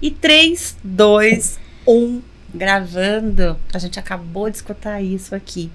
E 3, 2, 1, gravando. A gente acabou de escutar isso aqui.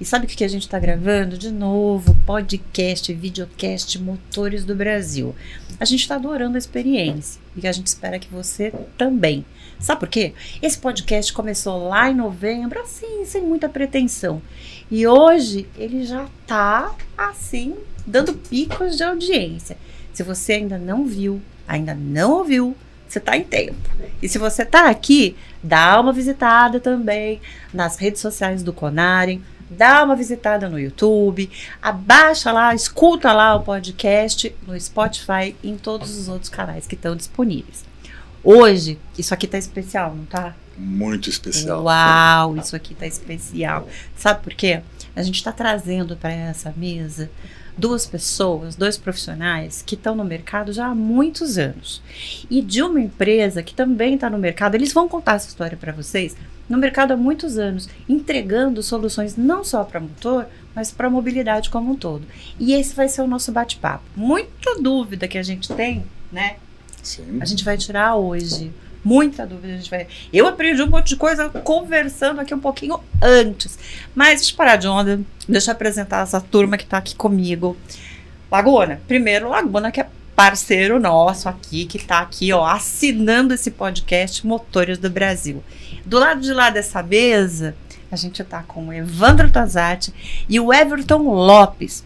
E sabe o que a gente está gravando? De novo, podcast, videocast, Motores do Brasil. A gente está adorando a experiência e a gente espera que você também. Sabe por quê? Esse podcast começou lá em novembro, assim, sem muita pretensão. E hoje ele já tá assim, dando picos de audiência. Se você ainda não viu, ainda não ouviu, você está em tempo. E se você está aqui, dá uma visitada também nas redes sociais do Conarem, dá uma visitada no YouTube, abaixa lá, escuta lá o podcast no Spotify e em todos os outros canais que estão disponíveis. Hoje, isso aqui tá especial, não tá? Muito especial. Uau, isso aqui tá especial. Sabe por quê? A gente está trazendo para essa mesa duas pessoas, dois profissionais que estão no mercado já há muitos anos. E de uma empresa que também está no mercado, eles vão contar essa história para vocês, no mercado há muitos anos, entregando soluções não só para motor, mas para mobilidade como um todo. E esse vai ser o nosso bate-papo. Muita dúvida que a gente tem, né? Sim. A gente vai tirar hoje muita dúvida. A gente vai... Eu aprendi um monte de coisa conversando aqui um pouquinho antes. Mas deixa eu parar de onda. Deixa eu apresentar essa turma que está aqui comigo. Laguna. Primeiro, Laguna, que é parceiro nosso aqui, que está aqui, ó, assinando esse podcast Motores do Brasil. Do lado de lá dessa mesa, a gente está com o Evandro Tazati e o Everton Lopes,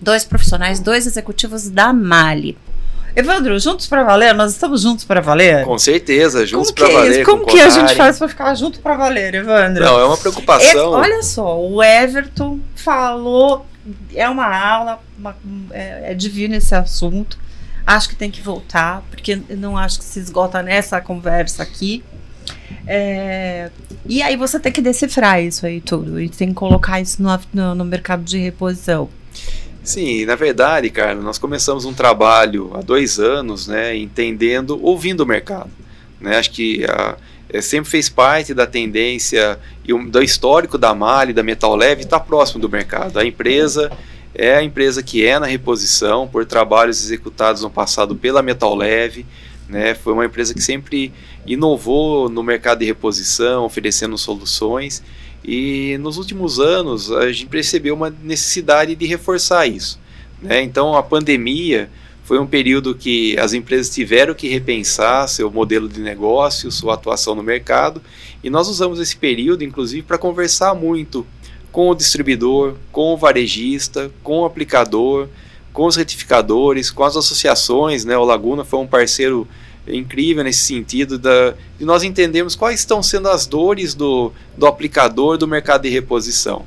dois profissionais, dois executivos da Mali. Evandro, juntos para valer? Nós estamos juntos para valer? Com certeza, juntos para é valer. Como que a gente faz para ficar junto para valer, Evandro? Não, é uma preocupação. É, olha só, o Everton falou, é uma aula, uma, é, é divino esse assunto. Acho que tem que voltar, porque não acho que se esgota nessa conversa aqui. É, e aí você tem que decifrar isso aí tudo e tem que colocar isso no, no, no mercado de reposição. Sim, na verdade, Carlos, nós começamos um trabalho há dois anos, né, entendendo, ouvindo o mercado. Né? Acho que a, é, sempre fez parte da tendência e um, do histórico da Mali, da Metal Leve, estar tá próximo do mercado. A empresa é a empresa que é na reposição por trabalhos executados no passado pela Metal Leve. Né? Foi uma empresa que sempre inovou no mercado de reposição, oferecendo soluções e nos últimos anos a gente percebeu uma necessidade de reforçar isso. Né? Então a pandemia foi um período que as empresas tiveram que repensar seu modelo de negócio, sua atuação no mercado, e nós usamos esse período, inclusive, para conversar muito com o distribuidor, com o varejista, com o aplicador, com os retificadores, com as associações. Né? O Laguna foi um parceiro incrível nesse sentido da, de nós entendermos quais estão sendo as dores do, do aplicador do mercado de reposição.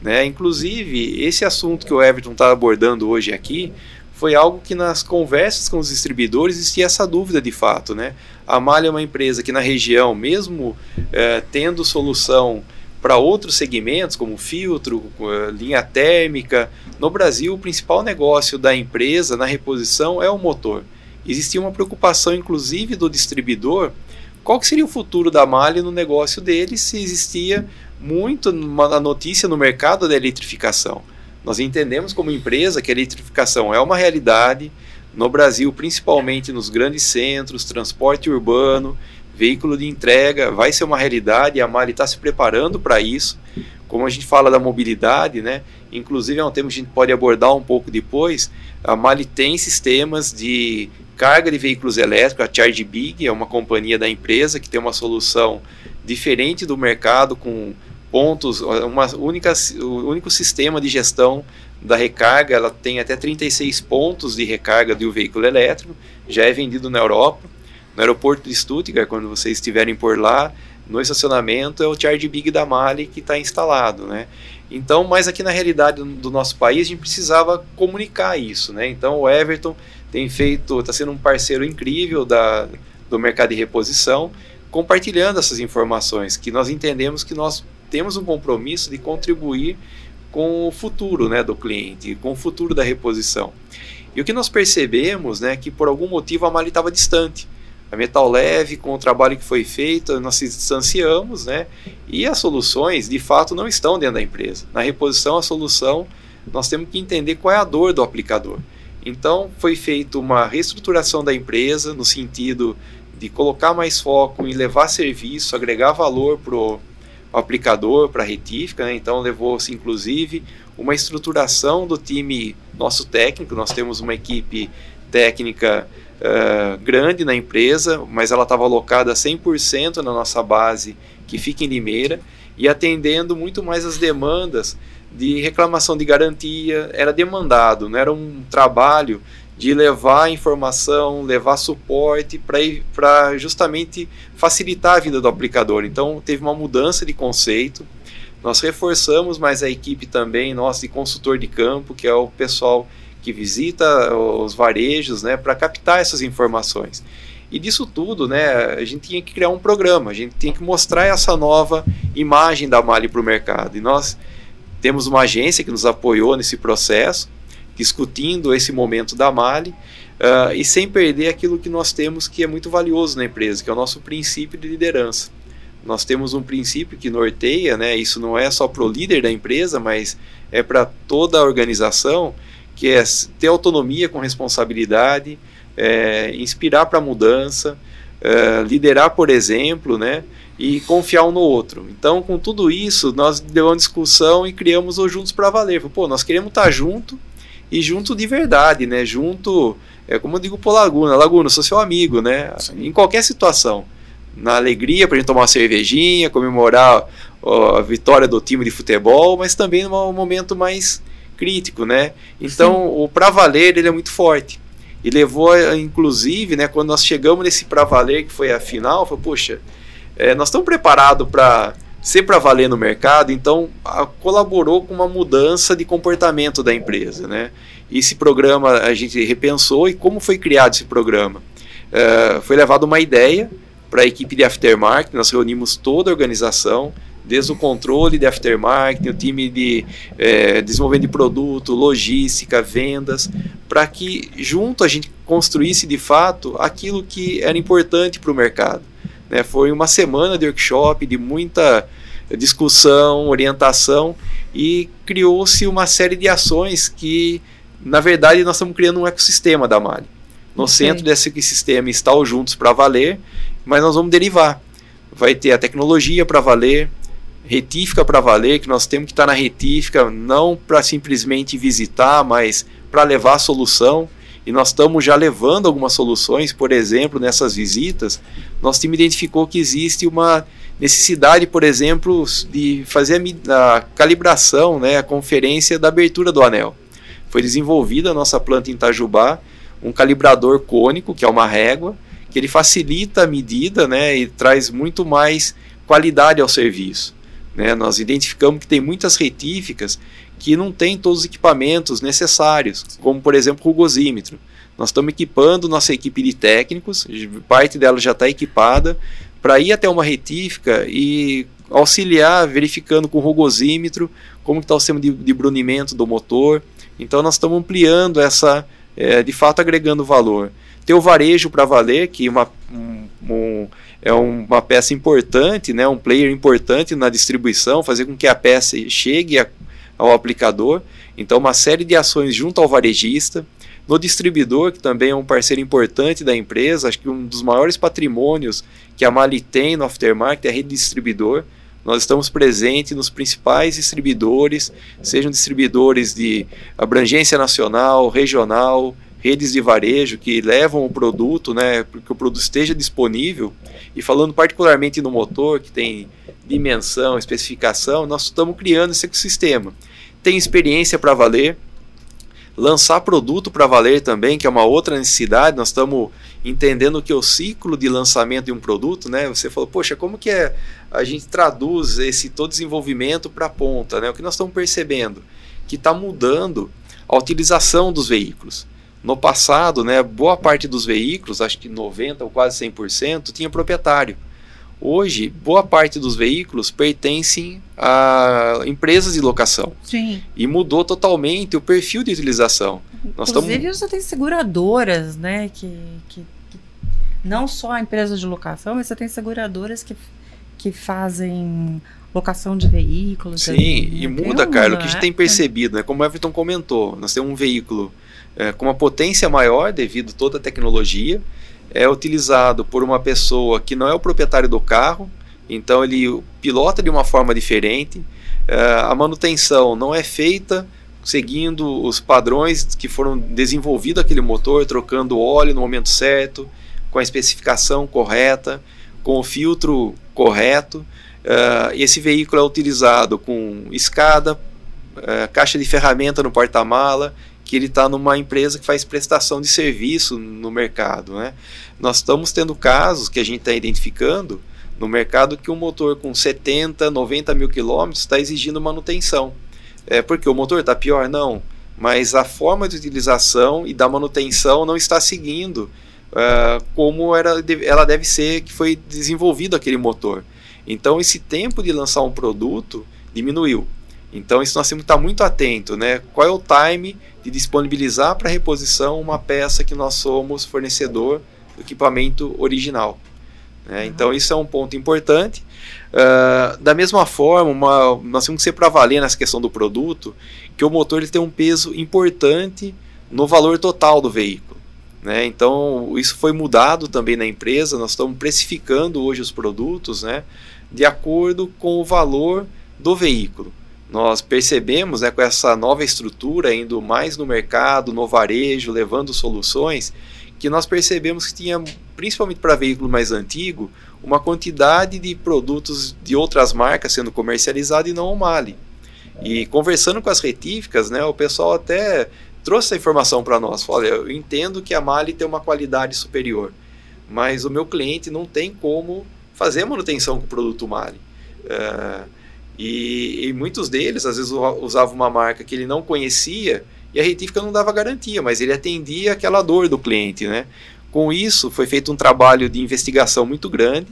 Né? Inclusive, esse assunto que o Everton está abordando hoje aqui foi algo que nas conversas com os distribuidores existia essa dúvida de fato. Né? A Malha é uma empresa que na região, mesmo é, tendo solução para outros segmentos, como filtro, eh, linha térmica, no Brasil o principal negócio da empresa na reposição é o motor existia uma preocupação, inclusive, do distribuidor, qual que seria o futuro da Mali no negócio dele se existia muito uma notícia no mercado da eletrificação. Nós entendemos como empresa que a eletrificação é uma realidade no Brasil, principalmente nos grandes centros, transporte urbano, veículo de entrega, vai ser uma realidade e a Mali está se preparando para isso. Como a gente fala da mobilidade, né? Inclusive é um tema que a gente pode abordar um pouco depois. A Mali tem sistemas de carga de veículos elétricos, a Charge Big é uma companhia da empresa que tem uma solução diferente do mercado com pontos, uma única, o único sistema de gestão da recarga, ela tem até 36 pontos de recarga de um veículo elétrico, já é vendido na Europa, no aeroporto de Stuttgart, quando vocês estiverem por lá, no estacionamento é o Charge Big da Mali que está instalado, né? Então, mas aqui na realidade do nosso país a gente precisava comunicar isso, né? Então o Everton tem feito, está sendo um parceiro incrível da, do mercado de reposição, compartilhando essas informações, que nós entendemos que nós temos um compromisso de contribuir com o futuro né, do cliente, com o futuro da reposição. E o que nós percebemos né, que por algum motivo a Mali estava distante A Metal Leve, com o trabalho que foi feito, nós se distanciamos, né? E as soluções, de fato, não estão dentro da empresa. Na reposição, a solução, nós temos que entender qual é a dor do aplicador. Então, foi feita uma reestruturação da empresa no sentido de colocar mais foco em levar serviço, agregar valor para o aplicador, para a retífica. Né? Então, levou-se, inclusive, uma estruturação do time nosso técnico. Nós temos uma equipe técnica uh, grande na empresa, mas ela estava alocada 100% na nossa base, que fica em Limeira, e atendendo muito mais as demandas de reclamação de garantia, era demandado, não era um trabalho de levar informação, levar suporte para justamente facilitar a vida do aplicador. Então teve uma mudança de conceito. Nós reforçamos mais a equipe também, nossa, de consultor de campo, que é o pessoal que visita os varejos, né, para captar essas informações. E disso tudo, né, a gente tinha que criar um programa, a gente tinha que mostrar essa nova imagem da Mali para o mercado. E nós temos uma agência que nos apoiou nesse processo, discutindo esse momento da Mali, uh, e sem perder aquilo que nós temos que é muito valioso na empresa, que é o nosso princípio de liderança. Nós temos um princípio que norteia, né, isso não é só para o líder da empresa, mas é para toda a organização, que é ter autonomia com responsabilidade, é, inspirar para a mudança, é, liderar por exemplo, né? E confiar um no outro. Então, com tudo isso, nós deu uma discussão e criamos o Juntos para Valer. Pô, nós queremos estar tá junto e junto de verdade, né? Junto, é como eu digo pro Laguna, Laguna, sou seu amigo, né? Sim. Em qualquer situação. Na alegria, para a gente tomar uma cervejinha, comemorar ó, a vitória do time de futebol, mas também num momento mais crítico, né? Então, Sim. o para valer ele é muito forte. E levou, inclusive, né, quando nós chegamos nesse para valer, que foi a final, foi, poxa, é, nós estamos preparados para ser para valer no mercado, então a, colaborou com uma mudança de comportamento da empresa, né? Esse programa a gente repensou e como foi criado esse programa? É, foi levado uma ideia para a equipe de aftermarket, nós reunimos toda a organização, desde o controle de aftermarket, o time de é, desenvolvimento de produto, logística, vendas, para que junto a gente construísse de fato aquilo que era importante para o mercado. Né? Foi uma semana de workshop, de muita discussão, orientação e criou-se uma série de ações que, na verdade, nós estamos criando um ecossistema da Mali. No okay. centro desse ecossistema está o Juntos para Valer, mas nós vamos derivar. Vai ter a tecnologia para valer, retífica para valer, que nós temos que estar na retífica não para simplesmente visitar, mas para levar a solução. E nós estamos já levando algumas soluções, por exemplo, nessas visitas, nosso time identificou que existe uma necessidade, por exemplo, de fazer a, a calibração, né, a conferência da abertura do anel. Foi desenvolvida a nossa planta em Itajubá, um calibrador cônico, que é uma régua, que ele facilita a medida né, e traz muito mais qualidade ao serviço. Né? Nós identificamos que tem muitas retíficas que não têm todos os equipamentos necessários, como por exemplo o rugosímetro. Nós estamos equipando nossa equipe de técnicos, parte dela já está equipada, para ir até uma retífica e auxiliar, verificando com o rugosímetro como está o sistema de, de brunimento do motor. Então nós estamos ampliando essa, é, de fato agregando valor. Ter o varejo para valer, que uma, um, um é uma peça importante, né, um player importante na distribuição, fazer com que a peça chegue a, ao aplicador. Então, uma série de ações junto ao varejista. No distribuidor, que também é um parceiro importante da empresa, acho que um dos maiores patrimônios que a Mali tem no aftermarket é a rede de distribuidor. Nós estamos presentes nos principais distribuidores, sejam distribuidores de abrangência nacional, regional, redes de varejo que levam o produto, né, que o produto esteja disponível. E falando particularmente no motor, que tem dimensão, especificação, nós estamos criando esse ecossistema. Tem experiência para valer, lançar produto para valer também, que é uma outra necessidade. Nós estamos entendendo que o ciclo de lançamento de um produto, né? Você falou, poxa, como que é a gente traduz esse todo desenvolvimento para a ponta, né? O que nós estamos percebendo que está mudando a utilização dos veículos. No passado, né, boa parte dos veículos, acho que 90 ou quase 100%, tinha proprietário. Hoje, boa parte dos veículos pertencem a empresas de locação. Sim. E mudou totalmente o perfil de utilização. Nós Inclusive, tamo... você tem seguradoras, né, que, que, que não só a empresa de locação, mas você tem seguradoras que, que fazem locação de veículos. Sim, e muda, Carlos, o que a gente tem percebido, né? Como o Everton comentou, nós temos um veículo é, com uma potência maior devido a toda a tecnologia, é utilizado por uma pessoa que não é o proprietário do carro, então ele pilota de uma forma diferente, é, a manutenção não é feita seguindo os padrões que foram desenvolvidos aquele motor, trocando óleo no momento certo, com a especificação correta, com o filtro correto. Uh, esse veículo é utilizado com escada, uh, caixa de ferramenta no porta-mala, que ele está numa empresa que faz prestação de serviço no mercado. Né? Nós estamos tendo casos que a gente está identificando no mercado que um motor com 70, 90 mil quilômetros está exigindo manutenção. É porque o motor está pior? Não. Mas a forma de utilização e da manutenção não está seguindo uh, como era, ela deve ser que foi desenvolvido aquele motor. Então esse tempo de lançar um produto diminuiu. Então isso nós temos que estar muito atento, né? Qual é o time de disponibilizar para reposição uma peça que nós somos fornecedor do equipamento original. Né? Uhum. Então isso é um ponto importante. Uh, da mesma forma, uma, nós temos que ser para valer nessa questão do produto, que o motor ele tem um peso importante no valor total do veículo. Né? Então isso foi mudado também na empresa. Nós estamos precificando hoje os produtos, né? de acordo com o valor do veículo. Nós percebemos né, com essa nova estrutura, indo mais no mercado, no varejo, levando soluções, que nós percebemos que tinha, principalmente para veículo mais antigo, uma quantidade de produtos de outras marcas sendo comercializados e não o Mali. E conversando com as retíficas, né, o pessoal até trouxe essa informação para nós. Falou, eu entendo que a Mali tem uma qualidade superior, mas o meu cliente não tem como fazer manutenção com o produto Mali. Uh, e, e, muitos deles, às vezes, usavam uma marca que ele não conhecia e a retífica não dava garantia, mas ele atendia aquela dor do cliente. Né? Com isso, foi feito um trabalho de investigação muito grande.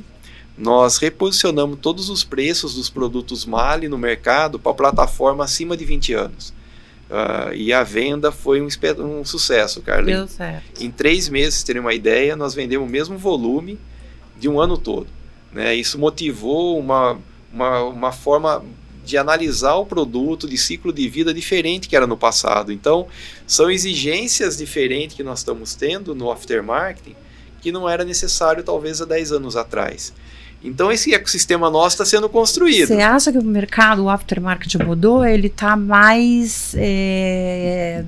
Nós reposicionamos todos os preços dos produtos Mali no mercado para a plataforma acima de 20 anos. Uh, e a venda foi um, um sucesso, Carlinhos. Deu certo. Em três meses, terem uma ideia, nós vendemos o mesmo volume de um ano todo. Né? Isso motivou uma, uma, uma forma de analisar o produto de ciclo de vida diferente que era no passado. Então, são exigências diferentes que nós estamos tendo no aftermarket que não era necessário talvez há 10 anos atrás. Então esse ecossistema nosso está sendo construído. Você acha que o mercado, o aftermarket mudou? Ele está mais é,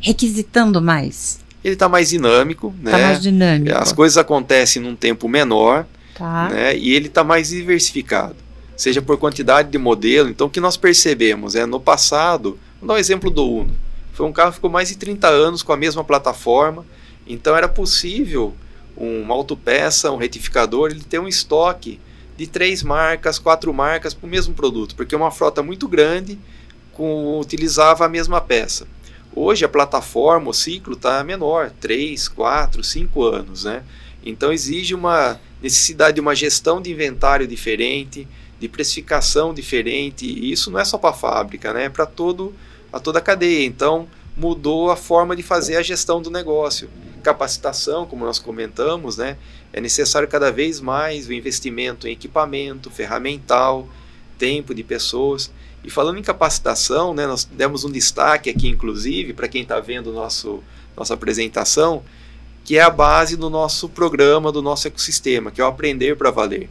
requisitando mais? Ele está mais dinâmico, né? Está mais dinâmico. As coisas acontecem num tempo menor. Tá. Né? E ele está mais diversificado, seja por quantidade de modelo. Então, o que nós percebemos é no passado, vou dar um exemplo do Uno. Foi um carro que ficou mais de 30 anos com a mesma plataforma, então era possível uma autopeça, um retificador, ele ter um estoque de três marcas, quatro marcas para o mesmo produto, porque uma frota muito grande com, utilizava a mesma peça. Hoje a plataforma, o ciclo está menor, 3, 4, 5 anos, né? Então exige uma necessidade de uma gestão de inventário diferente, de precificação diferente. E isso não é só para a fábrica, né? é para toda a cadeia. Então mudou a forma de fazer a gestão do negócio. Capacitação, como nós comentamos, né? é necessário cada vez mais o investimento em equipamento, ferramental, tempo de pessoas. E falando em capacitação, né, nós demos um destaque aqui, inclusive, para quem está vendo nosso, nossa apresentação, que é a base do nosso programa, do nosso ecossistema, que é o Aprender para Valer.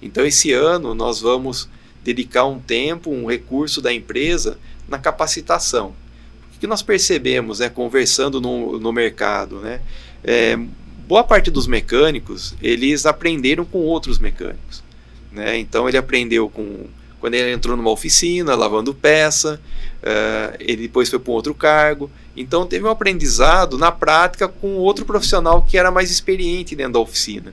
Então, esse ano, nós vamos dedicar um tempo, um recurso da empresa na capacitação. O que nós percebemos, né, conversando no, no mercado, né, é, boa parte dos mecânicos, eles aprenderam com outros mecânicos. Né? Então, ele aprendeu com quando ele entrou numa oficina, lavando peça, uh, ele depois foi para um outro cargo. Então teve um aprendizado na prática com outro profissional que era mais experiente dentro da oficina.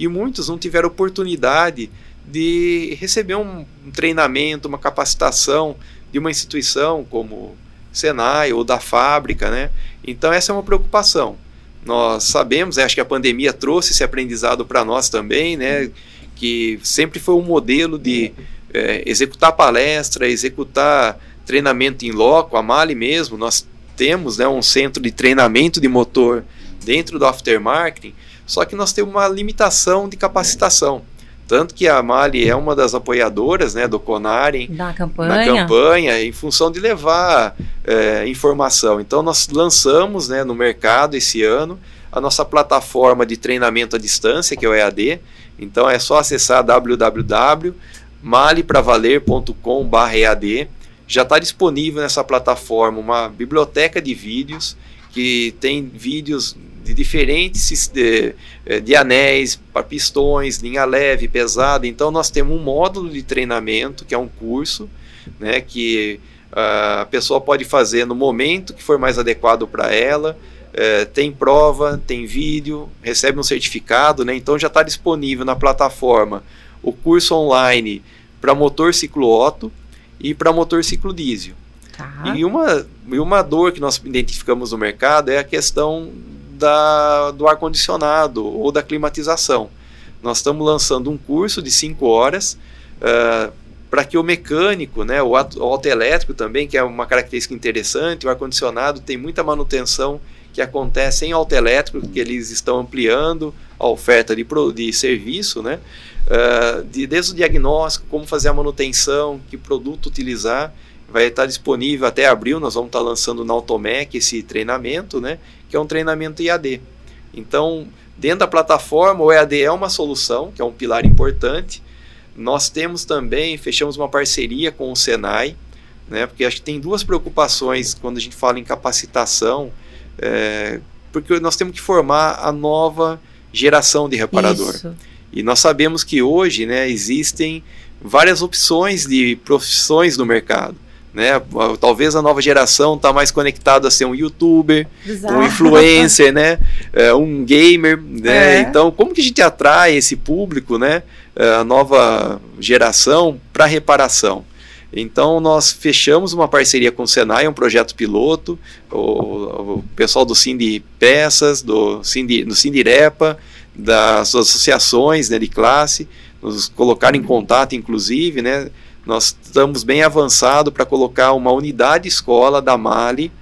E muitos não tiveram oportunidade de receber um, um treinamento, uma capacitação de uma instituição como Senai ou da fábrica, né? Então essa é uma preocupação. Nós sabemos, acho que a pandemia trouxe esse aprendizado para nós também, né? Que sempre foi um modelo de é, executar palestra, executar treinamento em loco, a Mali mesmo, nós temos né, um centro de treinamento de motor dentro do aftermarketing, só que nós temos uma limitação de capacitação. Tanto que a Mali é uma das apoiadoras né, do Conarem na campanha. na campanha, em função de levar é, informação. Então, nós lançamos né, no mercado esse ano a nossa plataforma de treinamento à distância, que é o EAD. Então, é só acessar www.malipravaler.com.br Já está disponível nessa plataforma uma biblioteca de vídeos que tem vídeos de diferentes de, eh, de anéis para pistões, linha leve, pesada. Então nós temos um módulo de treinamento que é um curso, né, que a pessoa pode fazer no momento que for mais adequado para ela. Uh, tem prova, tem vídeo, recebe um certificado, né? Então já está disponível na plataforma o curso online para motor ciclo Otto e para motor ciclo diesel. Tá. E, uma, e uma dor que nós identificamos no mercado é a questão da, do ar-condicionado ou da climatização. Nós estamos lançando um curso de 5 horas uh, para que o mecânico, né, o, o autoelétrico também, que é uma característica interessante, o ar-condicionado tem muita manutenção que acontece em autoelétrico, que eles estão ampliando a oferta de, de serviço, né, uh, de, desde o diagnóstico, como fazer a manutenção, que produto utilizar, vai estar disponível até abril, nós vamos estar lançando na Automec esse treinamento, né, que é um treinamento IAD. Então, dentro da plataforma, o EAD é uma solução, que é um pilar importante. Nós temos também, fechamos uma parceria com o Senai, né, porque acho que tem duas preocupações quando a gente fala em capacitação, é, porque nós temos que formar a nova geração de reparador. Isso. E nós sabemos que hoje né, existem várias opções de profissões no mercado. Né? Talvez a nova geração está mais conectada a ser um youtuber, Exato. um influencer, né? É, um gamer. Né? É. Então, como que a gente atrai esse público, né? É, a nova geração para reparação? Então, nós fechamos uma parceria com o Senai, um projeto piloto, o, o pessoal do Cindy Peças, do Cindy, do Cindirepa, das associações né, de classe, nos colocaram em contato, inclusive, né? Nós estamos bem avançado para colocar uma unidade escola da Mali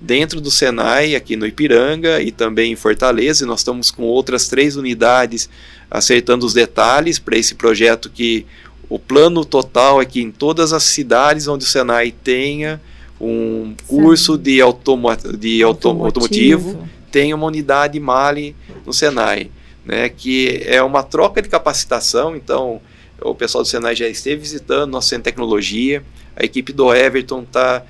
dentro do Senai, aqui no Ipiranga e também em Fortaleza. E nós estamos com outras três unidades acertando os detalhes para esse projeto que o plano total é que em todas as cidades onde o Senai tenha um curso de, automo de automotivo, automotivo, tenha uma unidade Mali no Senai, né, que é uma troca de capacitação, então o pessoal do Senai já esteve visitando nosso centro de tecnologia. A equipe do Everton está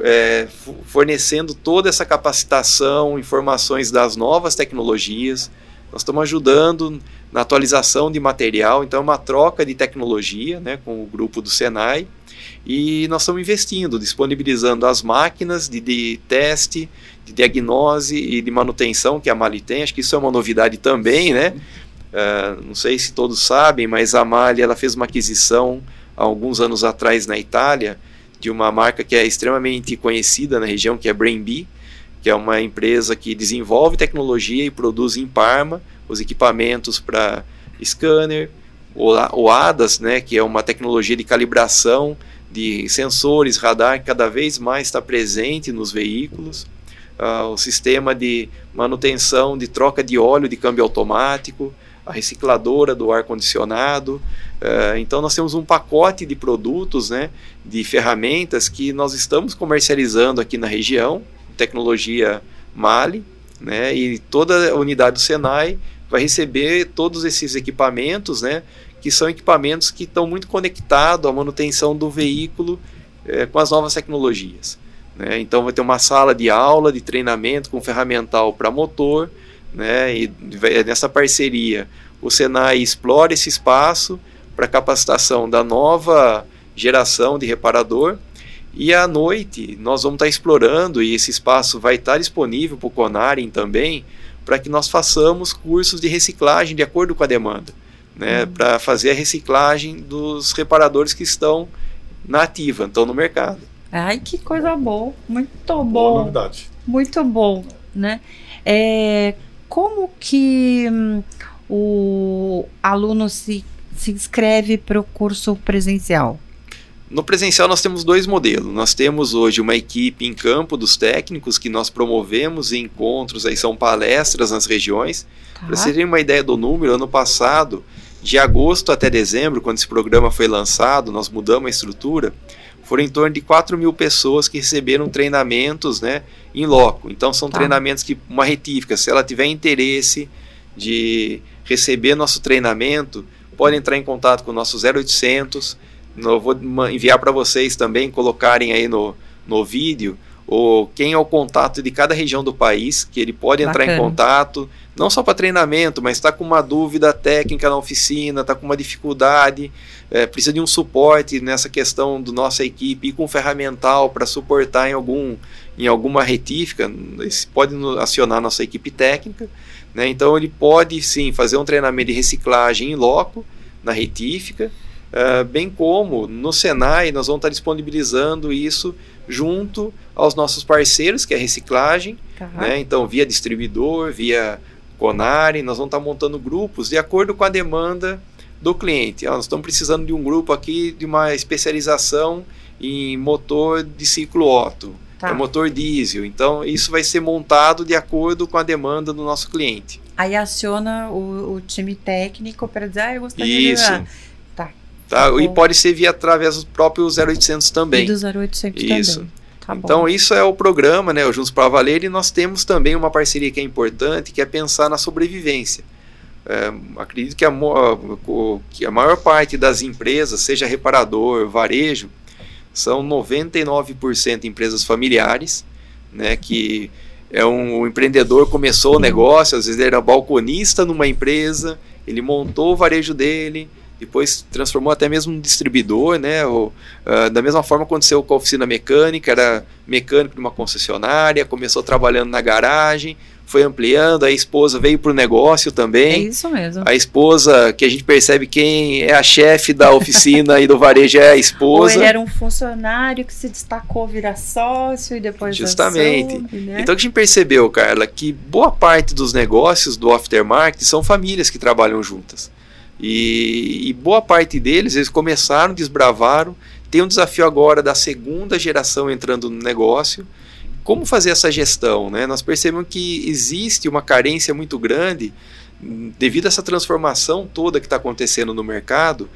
é, fornecendo toda essa capacitação, informações das novas tecnologias. Nós estamos ajudando na atualização de material, então é uma troca de tecnologia né, com o grupo do Senai. E nós estamos investindo, disponibilizando as máquinas de, de teste, de diagnose e de manutenção que a Mali tem. Acho que isso é uma novidade também, né? Uh, não sei se todos sabem, mas a Mali ela fez uma aquisição há alguns anos atrás na Itália de uma marca que é extremamente conhecida na região, que é BrainB, que é uma empresa que desenvolve tecnologia e produz em Parma os equipamentos para scanner, o ADAS, né, que é uma tecnologia de calibração de sensores, radar, que cada vez mais está presente nos veículos. Uh, o sistema de manutenção de troca de óleo de câmbio automático, a recicladora do ar-condicionado. Uh, então, nós temos um pacote de produtos, né, de ferramentas que nós estamos comercializando aqui na região, tecnologia Mali, né, e toda a unidade do Senai vai receber todos esses equipamentos, né, que são equipamentos que estão muito conectados à manutenção do veículo eh, com as novas tecnologias. Né? Então, vai ter uma sala de aula, de treinamento com ferramental para motor, né? E nessa parceria, o Senai explora esse espaço para capacitação da nova geração de reparador. E à noite nós vamos estar explorando e esse espaço vai estar disponível para o Conarem também, para que nós façamos cursos de reciclagem de acordo com a demanda, né? Uhum. Para fazer a reciclagem dos reparadores que estão na ativa, estão no mercado. Ai, que coisa boa, muito bom. Boa novidade. Muito bom, né? É, como que hum, o aluno se, se inscreve para o curso presencial? No presencial nós temos dois modelos. Nós temos hoje uma equipe em campo dos técnicos que nós promovemos em encontros, aí são palestras nas regiões. Tá. Para vocês terem uma ideia do número, ano passado, de agosto até dezembro, quando esse programa foi lançado, nós mudamos a estrutura, foram em torno de 4 mil pessoas que receberam treinamentos né, em loco. Então são tá. treinamentos que uma retífica, se ela tiver interesse de receber nosso treinamento, pode entrar em contato com o nosso 0800 eu vou enviar para vocês também colocarem aí no, no vídeo o quem é o contato de cada região do país, que ele pode entrar Bacana. em contato, não só para treinamento, mas está com uma dúvida técnica na oficina, está com uma dificuldade, é, precisa de um suporte nessa questão do nossa equipe, e com ferramental para suportar em, algum, em alguma retífica, pode acionar nossa equipe técnica. Né? Então ele pode sim fazer um treinamento de reciclagem em loco, na retífica, Uh, bem como no Senai nós vamos estar disponibilizando isso junto aos nossos parceiros, que é a reciclagem, tá. né? então via distribuidor, via Conare, nós vamos estar montando grupos de acordo com a demanda do cliente. Ah, nós estamos precisando de um grupo aqui de uma especialização em motor de ciclo Otto, tá. é motor diesel. Então isso vai ser montado de acordo com a demanda do nosso cliente. Aí aciona o, o time técnico para dizer, ah, eu gostaria Isso. de Tá? E pode ser via através do próprio 0800 também. E do 0800 isso. também. Tá então, bom. isso é o programa, né, o Juntos para Valer, e nós temos também uma parceria que é importante, que é pensar na sobrevivência. É, acredito que a, que a maior parte das empresas, seja reparador, varejo, são 99% empresas familiares, né, que é um, um empreendedor começou o negócio, às vezes ele era balconista numa empresa, ele montou o varejo dele, depois transformou até mesmo um distribuidor, né? O, uh, da mesma forma aconteceu com a oficina mecânica, era mecânico de uma concessionária, começou trabalhando na garagem, foi ampliando, a esposa veio para o negócio também. É isso mesmo. A esposa, que a gente percebe quem é a chefe da oficina e do varejo é a esposa. Ou ele era um funcionário que se destacou virar sócio e depois Justamente. né? Então a gente percebeu, Carla, que boa parte dos negócios do aftermarket são famílias que trabalham juntas. E, e, boa parte deles, eles começaram, desbravaram. Tem um desafio agora da segunda geração entrando no negócio. Como fazer essa gestão? Né? Nós percebemos que existe uma carência muito grande, devido a essa transformação toda que está acontecendo no mercado,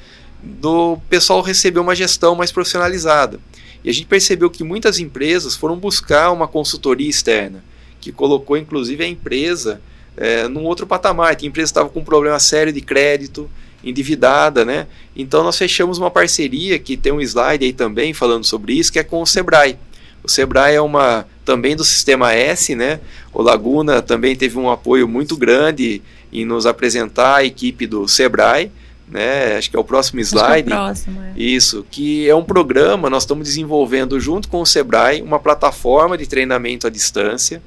do pessoal receber uma gestão mais profissionalizada. E a gente percebeu que muitas empresas foram buscar uma consultoria externa, que colocou inclusive a empresa é, num outro patamar. A empresa estava com um problema sério de crédito, endividada, né? Então nós fechamos uma parceria que tem um slide aí também falando sobre isso, que é com o Sebrae. O Sebrae é uma também do sistema S, né? O Laguna também teve um apoio muito grande em nos apresentar a equipe do Sebrae, né? Acho que é o próximo slide. É o próximo, é. Isso, que é um programa, nós estamos desenvolvendo junto com o Sebrae uma plataforma de treinamento à distância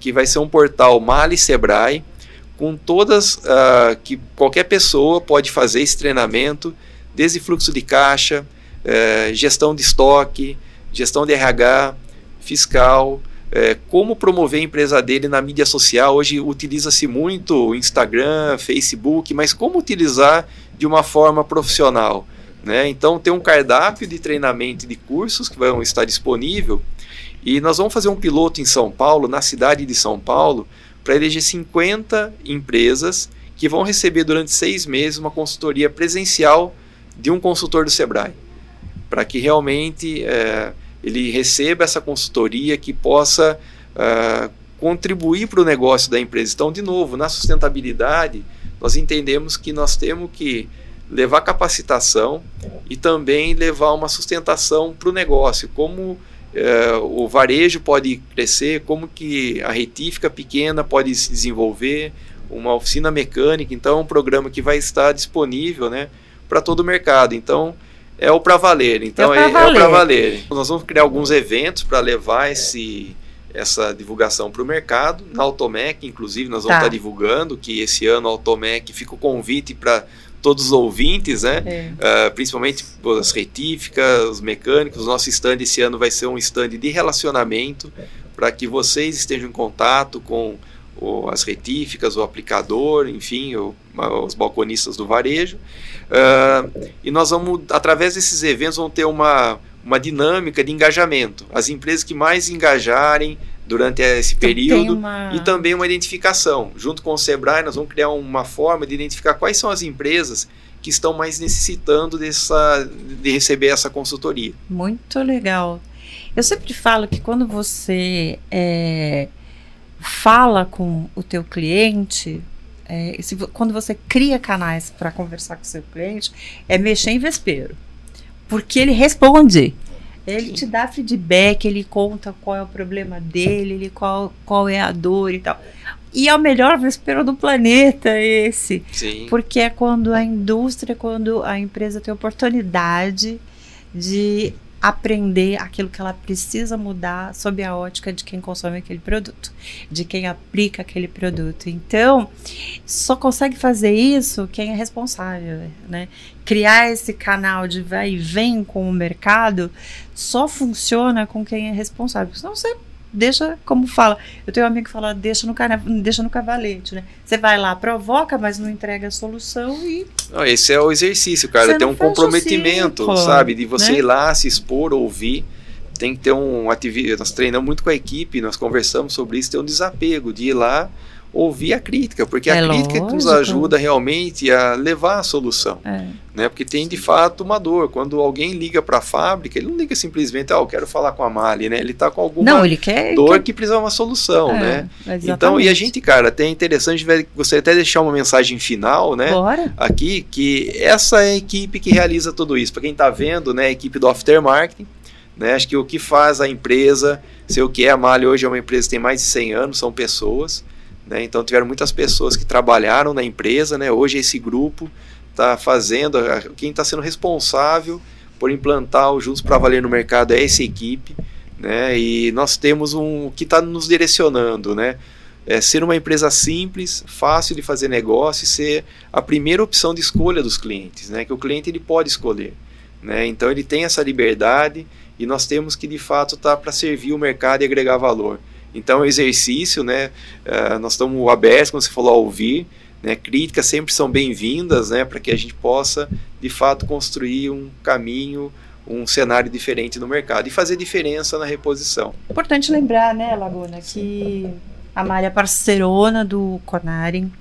que vai ser um portal Mali Sebrae, com todas uh, que qualquer pessoa pode fazer esse treinamento, desde fluxo de caixa, uh, gestão de estoque, gestão de RH, fiscal, uh, como promover a empresa dele na mídia social. Hoje utiliza-se muito Instagram, Facebook, mas como utilizar de uma forma profissional. Né? Então tem um cardápio de treinamento e de cursos que vão estar disponível e nós vamos fazer um piloto em São Paulo, na cidade de São Paulo, para eleger 50 empresas que vão receber durante seis meses uma consultoria presencial de um consultor do Sebrae, para que realmente é, ele receba essa consultoria que possa é, contribuir para o negócio da empresa. Então, de novo, na sustentabilidade, nós entendemos que nós temos que levar capacitação e também levar uma sustentação para o negócio, como o varejo pode crescer, como que a retífica pequena pode se desenvolver, uma oficina mecânica, então é um programa que vai estar disponível né, para todo o mercado. Então é o para valer. Então é, é o para valer. Nós vamos criar alguns eventos para levar esse, essa divulgação para o mercado. Na Automec, inclusive, nós vamos tá. estar tá divulgando que esse ano a Automec fica o convite para todos os ouvintes, né? É. Uh, principalmente as retíficas, os mecânicos. Nosso stand esse ano vai ser um stand de relacionamento para que vocês estejam em contato com ou as retíficas, o aplicador, enfim, o, os balconistas do varejo. Uh, e nós vamos, através desses eventos, vamos ter uma, uma dinâmica de engajamento. As empresas que mais engajarem durante esse então, período uma... e também uma identificação. Junto com o Sebrae, nós vamos criar uma forma de identificar quais são as empresas que estão mais necessitando dessa, de receber essa consultoria. Muito legal. Eu sempre falo que quando você é, fala com o teu cliente, é, se, quando você cria canais para conversar com o seu cliente, é mexer em vespeiro. Porque ele responde. Ele Sim. te dá feedback, ele conta qual é o problema dele, ele qual, qual é a dor e tal. E é o melhor vespeiro do planeta esse. Sim. Porque é quando a indústria, quando a empresa tem oportunidade de aprender aquilo que ela precisa mudar sob a ótica de quem consome aquele produto, de quem aplica aquele produto. Então, só consegue fazer isso quem é responsável, né? Criar esse canal de vai e vem com o mercado só funciona com quem é responsável. Senão você deixa, como fala, eu tenho um amigo que fala, deixa no, deixa no cavalete, né? Você vai lá, provoca, mas não entrega a solução e... Não, esse é o exercício, cara, tem um comprometimento, ciclo, sabe? De você né? ir lá, se expor, ouvir, tem que ter um atividade, nós treinamos muito com a equipe, nós conversamos sobre isso, tem um desapego de ir lá, ouvir a crítica, porque é a crítica lógico. que nos ajuda realmente a levar a solução. É. Né? Porque tem de fato uma dor. Quando alguém liga para a fábrica, ele não liga simplesmente, ah, eu quero falar com a Mali, né? Ele está com alguma não, ele quer, dor quer... que precisa de uma solução, é, né? Exatamente. Então, e a gente, cara, até é interessante, você até deixar uma mensagem final, né? Bora. Aqui, que essa é a equipe que realiza tudo isso. Para quem está vendo, né? A equipe do Aftermarketing, né? Acho que o que faz a empresa ser o que é a Mali hoje é uma empresa que tem mais de 100 anos, são pessoas. Né? Então tiveram muitas pessoas que trabalharam na empresa, né? hoje esse grupo está fazendo, quem está sendo responsável por implantar o Juntos para Valer no mercado é essa equipe, né? e nós temos um que está nos direcionando, né? É ser uma empresa simples, fácil de fazer negócio e ser a primeira opção de escolha dos clientes, né? que o cliente ele pode escolher. Né? Então ele tem essa liberdade e nós temos que de fato estar tá para servir o mercado e agregar valor. Então, exercício, né? Uh, nós estamos abertos, como você falou, a ouvir. Né, críticas sempre são bem-vindas, né, para que a gente possa, de fato, construir um caminho, um cenário diferente no mercado e fazer diferença na reposição. Importante lembrar, né, Laguna, que a Mária é parceirona do Conarem,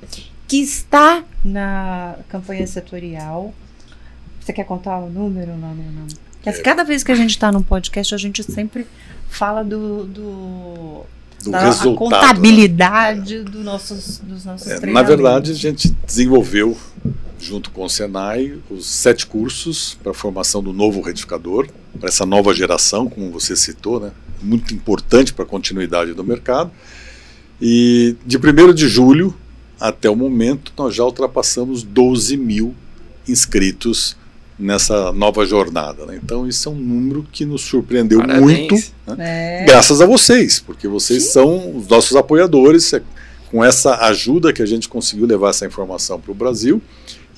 que está na campanha setorial. Você quer contar o número, não, não, não? Cada vez que a gente está num podcast, a gente sempre fala do, do do da, resultado. A contabilidade né? do nossos, dos nossos é, Na verdade, a gente desenvolveu, junto com o Senai, os sete cursos para a formação do novo retificador, para essa nova geração, como você citou, né? muito importante para a continuidade do mercado. E de 1 de julho até o momento, nós já ultrapassamos 12 mil inscritos nessa nova jornada. Né? Então, isso é um número que nos surpreendeu Parabéns. muito, né? é. graças a vocês, porque vocês Sim. são os nossos apoiadores. É com essa ajuda que a gente conseguiu levar essa informação para o Brasil,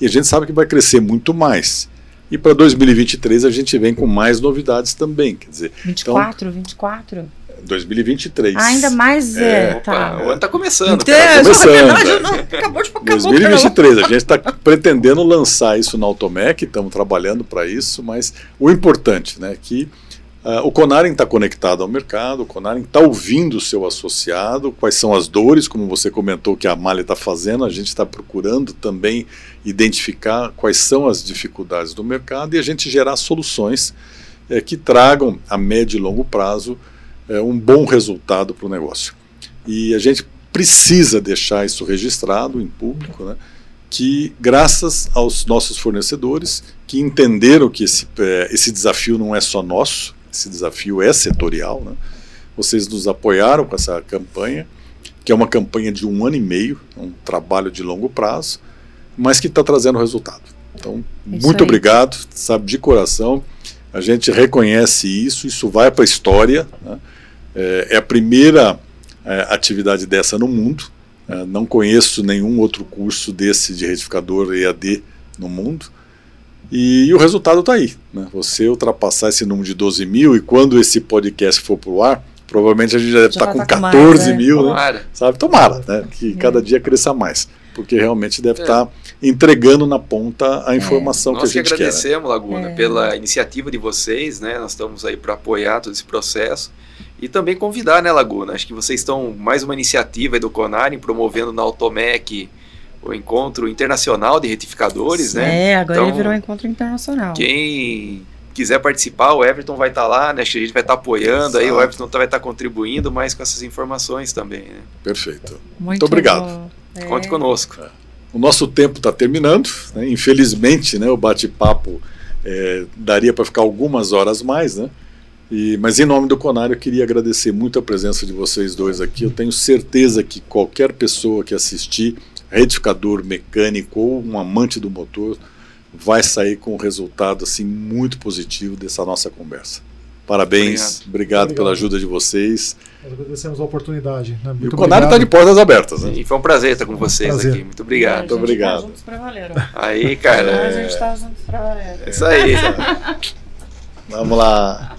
e a gente sabe que vai crescer muito mais. E para 2023 a gente vem com mais novidades também. Quer dizer, 24, então, 24. 2023. Ah, ainda mais é, é tá. O ano está começando. Então, tá começando. Não, acabou de acabou, 2023, a gente está pretendendo lançar isso na Automec, estamos trabalhando para isso, mas o importante, né, que uh, o Conaren está conectado ao mercado, o Conaren está ouvindo o seu associado, quais são as dores, como você comentou que a Malha está fazendo, a gente está procurando também identificar quais são as dificuldades do mercado e a gente gerar soluções é, que tragam a médio e longo prazo é, um bom resultado para o negócio. E a gente precisa deixar isso registrado em público, né, que graças aos nossos fornecedores que entenderam que esse, é, esse desafio não é só nosso, esse desafio é setorial, né, vocês nos apoiaram com essa campanha, que é uma campanha de um ano e meio, um trabalho de longo prazo, mas que está trazendo resultado. Então, isso muito aí. obrigado, sabe, de coração. A gente reconhece isso, isso vai para a história. Né? É, é a primeira é, atividade dessa no mundo. É, não conheço nenhum outro curso desse de retificador EAD no mundo. E, e o resultado está aí. Né? Você ultrapassar esse número de 12 mil e quando esse podcast for para o ar, Provavelmente a gente já deve estar tá com 14 mais, né? mil, né? Tomara. Sabe? Tomara, né? Que é. cada dia cresça mais. Porque realmente deve é. estar tá entregando na ponta a é. informação é. que a gente quer. Nós que agradecemos, quer, Laguna, é. pela iniciativa de vocês, né? Nós estamos aí para apoiar todo esse processo. E também convidar, né, Laguna? Acho que vocês estão mais uma iniciativa do Conar promovendo na Automec o encontro internacional de retificadores, né? É, agora então, ele virou um encontro internacional. Quem quiser participar, o Everton vai estar tá lá, né? A gente vai estar tá apoiando, Exato. aí o Everton vai estar tá contribuindo mais com essas informações também. Né? Perfeito. Muito, Muito obrigado. É. Conte conosco. É. O nosso tempo está terminando, né? infelizmente, né? O bate-papo é, daria para ficar algumas horas mais, né? E, mas em nome do Conário, eu queria agradecer muito a presença de vocês dois aqui. Eu tenho certeza que qualquer pessoa que assistir, retificador, mecânico ou um amante do motor, vai sair com um resultado assim muito positivo dessa nossa conversa. Parabéns, obrigado, obrigado pela ajuda de vocês. Nós agradecemos a oportunidade. Né? Muito e o Conário está de portas abertas. Né? E foi um prazer estar com vocês prazer. aqui. Muito obrigado. Muito obrigado. Tá juntos pra valer, Aí, cara. É... A gente está juntos pra valer. É isso aí. Vamos lá.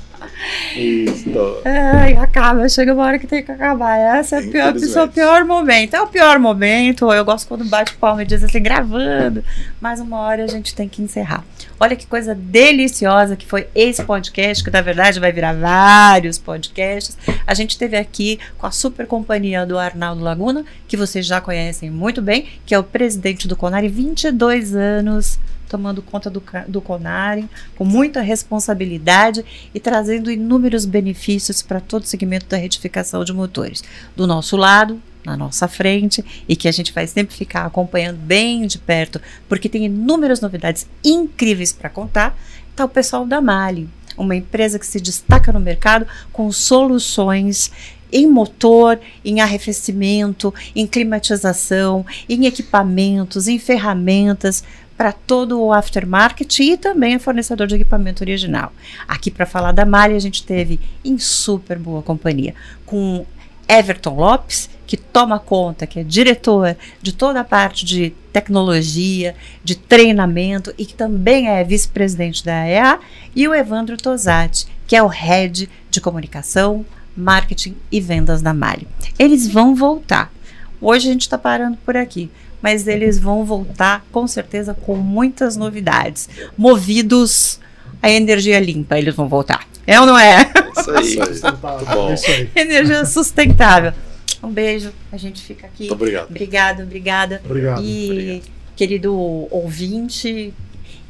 Isso. Ai, acaba, chega uma hora que tem que acabar. Essa é, a pior, é o pior momento. É o pior momento. Eu gosto quando bate palma e diz assim, gravando. Mas uma hora a gente tem que encerrar. Olha que coisa deliciosa que foi esse podcast, que na verdade vai virar vários podcasts. A gente teve aqui com a super companhia do Arnaldo Laguna, que vocês já conhecem muito bem, que é o presidente do Conari, 22 anos tomando conta do, do Conari, com muita responsabilidade e trazendo inúmeros benefícios para todo o segmento da retificação de motores. Do nosso lado, na nossa frente e que a gente vai sempre ficar acompanhando bem de perto, porque tem inúmeras novidades incríveis para contar, está o pessoal da Mali, uma empresa que se destaca no mercado com soluções em motor, em arrefecimento, em climatização, em equipamentos, em ferramentas para todo o aftermarket e também é fornecedor de equipamento original. Aqui para falar da Mali a gente teve em super boa companhia com Everton Lopes, que toma conta, que é diretor de toda a parte de tecnologia, de treinamento e que também é vice-presidente da EA, e o Evandro Tosati, que é o head de comunicação, marketing e vendas da Mali. Eles vão voltar. Hoje a gente está parando por aqui mas eles vão voltar com certeza com muitas novidades. Movidos a energia limpa, eles vão voltar. É ou não é? Isso aí. Isso aí. bom. É isso aí. Energia sustentável. Um beijo, a gente fica aqui. Muito obrigado. Obrigada, obrigada. Obrigado. E, obrigado. querido ouvinte,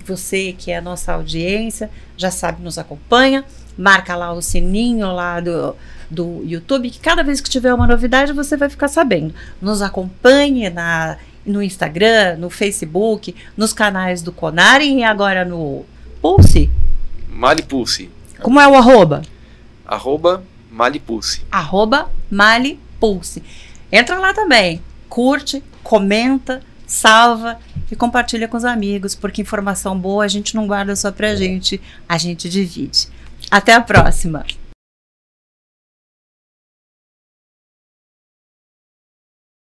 você que é a nossa audiência, já sabe, nos acompanha, marca lá o sininho lá do, do YouTube, que cada vez que tiver uma novidade você vai ficar sabendo. Nos acompanhe na no Instagram, no Facebook, nos canais do Conari e agora no Pulse? Malipulse. Como é o arroba? Arroba Malipulse. Arroba Malipulse. Entra lá também, curte, comenta, salva e compartilha com os amigos, porque informação boa a gente não guarda só pra gente, a gente divide. Até a próxima!